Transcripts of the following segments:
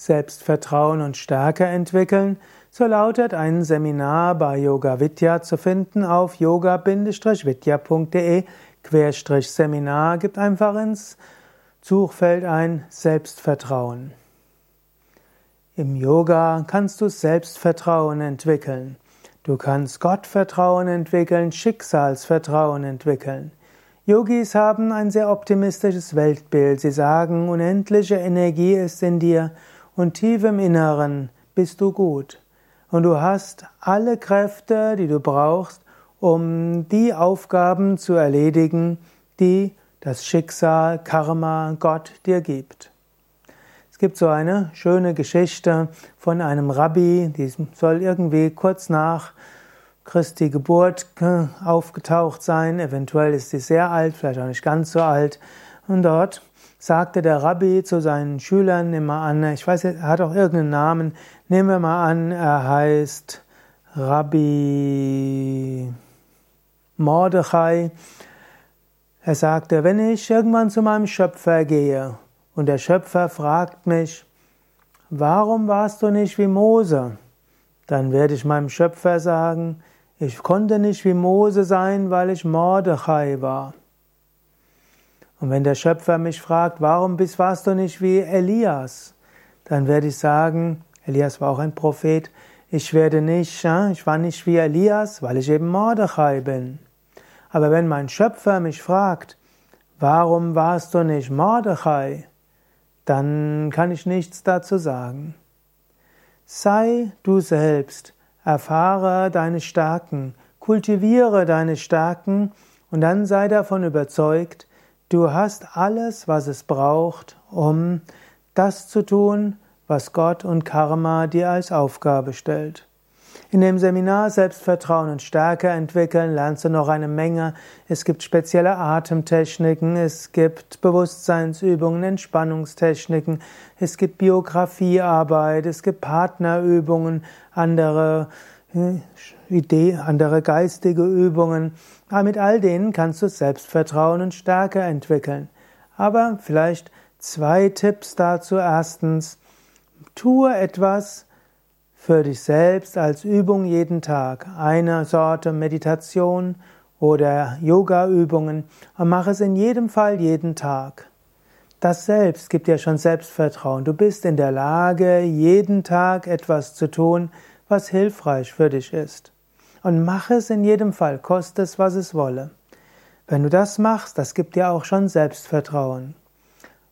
Selbstvertrauen und Stärke entwickeln, so lautet ein Seminar bei Yoga Vidya zu finden auf yoga-vidya.de-seminar. Gib einfach ins Suchfeld ein Selbstvertrauen. Im Yoga kannst du Selbstvertrauen entwickeln. Du kannst Gottvertrauen entwickeln, Schicksalsvertrauen entwickeln. Yogis haben ein sehr optimistisches Weltbild. Sie sagen, unendliche Energie ist in dir und tief im Inneren bist du gut. Und du hast alle Kräfte, die du brauchst, um die Aufgaben zu erledigen, die das Schicksal, Karma, Gott dir gibt. Es gibt so eine schöne Geschichte von einem Rabbi, die soll irgendwie kurz nach Christi Geburt aufgetaucht sein. Eventuell ist sie sehr alt, vielleicht auch nicht ganz so alt. Und dort sagte der Rabbi zu seinen Schülern, nimm mal an, ich weiß, er hat auch irgendeinen Namen, nehmen wir mal an, er heißt Rabbi Mordechai. Er sagte, wenn ich irgendwann zu meinem Schöpfer gehe und der Schöpfer fragt mich, warum warst du nicht wie Mose? Dann werde ich meinem Schöpfer sagen, ich konnte nicht wie Mose sein, weil ich Mordechai war. Und wenn der Schöpfer mich fragt, warum bist, warst du nicht wie Elias? Dann werde ich sagen, Elias war auch ein Prophet, ich werde nicht, ich war nicht wie Elias, weil ich eben Mordechai bin. Aber wenn mein Schöpfer mich fragt, warum warst du nicht Mordechai, dann kann ich nichts dazu sagen. Sei du selbst, erfahre deine Stärken, kultiviere deine Stärken und dann sei davon überzeugt, du hast alles, was es braucht, um das zu tun, was Gott und Karma dir als Aufgabe stellt. In dem Seminar Selbstvertrauen und Stärke entwickeln lernst du noch eine Menge. Es gibt spezielle Atemtechniken, es gibt Bewusstseinsübungen, Entspannungstechniken, es gibt Biografiearbeit, es gibt Partnerübungen, andere Idee, andere geistige Übungen. Aber mit all denen kannst du Selbstvertrauen und Stärke entwickeln. Aber vielleicht zwei Tipps dazu. Erstens, tue etwas, für dich selbst als Übung jeden Tag eine Sorte Meditation oder Yoga-Übungen und mach es in jedem Fall jeden Tag. Das selbst gibt dir schon Selbstvertrauen. Du bist in der Lage, jeden Tag etwas zu tun, was hilfreich für dich ist. Und mach es in jedem Fall, koste es, was es wolle. Wenn du das machst, das gibt dir auch schon Selbstvertrauen.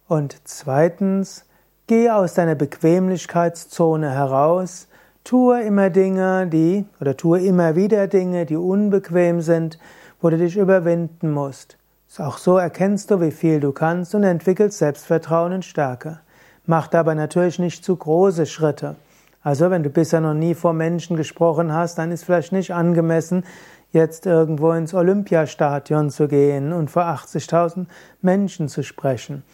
Und zweitens, geh aus deiner Bequemlichkeitszone heraus, Tue immer Dinge, die, oder tue immer wieder Dinge, die unbequem sind, wo du dich überwinden musst. Auch so erkennst du, wie viel du kannst und entwickelst Selbstvertrauen und Stärke. Mach dabei natürlich nicht zu große Schritte. Also wenn du bisher noch nie vor Menschen gesprochen hast, dann ist vielleicht nicht angemessen, jetzt irgendwo ins Olympiastadion zu gehen und vor 80.000 Menschen zu sprechen.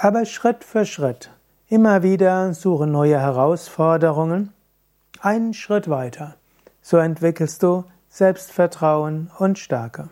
Aber Schritt für Schritt. Immer wieder suche neue Herausforderungen einen Schritt weiter. So entwickelst du Selbstvertrauen und Stärke.